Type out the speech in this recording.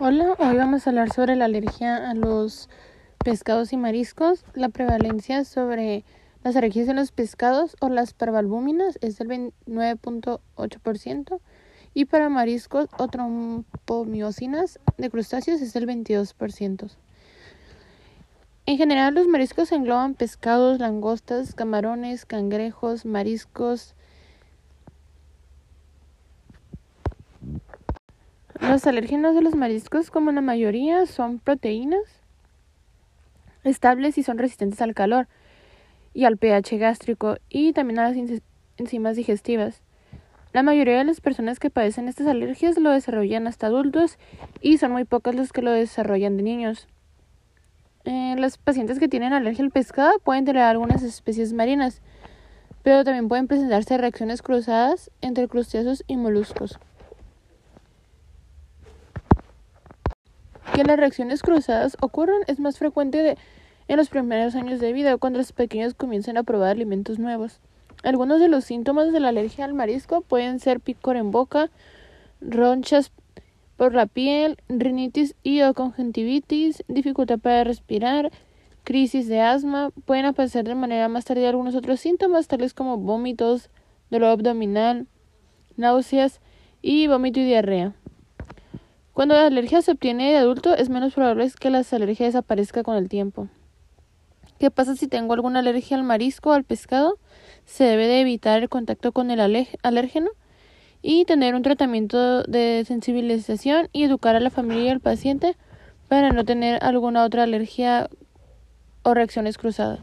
Hola, hoy vamos a hablar sobre la alergia a los pescados y mariscos. La prevalencia sobre las alergias en los pescados o las parvalbúminas es del 29.8% y para mariscos o trompomiosinas de crustáceos es del 22%. En general, los mariscos engloban pescados, langostas, camarones, cangrejos, mariscos, Los alérgenos de los mariscos, como la mayoría, son proteínas estables y son resistentes al calor y al pH gástrico y también a las enzimas digestivas. La mayoría de las personas que padecen estas alergias lo desarrollan hasta adultos y son muy pocas los que lo desarrollan de niños. Eh, los pacientes que tienen alergia al pescado pueden tener algunas especies marinas, pero también pueden presentarse reacciones cruzadas entre crustáceos y moluscos. Que las reacciones cruzadas ocurran es más frecuente en los primeros años de vida, cuando los pequeños comienzan a probar alimentos nuevos. Algunos de los síntomas de la alergia al marisco pueden ser picor en boca, ronchas por la piel, rinitis y o conjuntivitis, dificultad para respirar, crisis de asma. Pueden aparecer de manera más tardía algunos otros síntomas, tales como vómitos, dolor abdominal, náuseas y vómito y diarrea. Cuando la alergia se obtiene de adulto, es menos probable que la alergia desaparezca con el tiempo. ¿Qué pasa si tengo alguna alergia al marisco o al pescado? Se debe de evitar el contacto con el alérgeno y tener un tratamiento de sensibilización y educar a la familia y al paciente para no tener alguna otra alergia o reacciones cruzadas.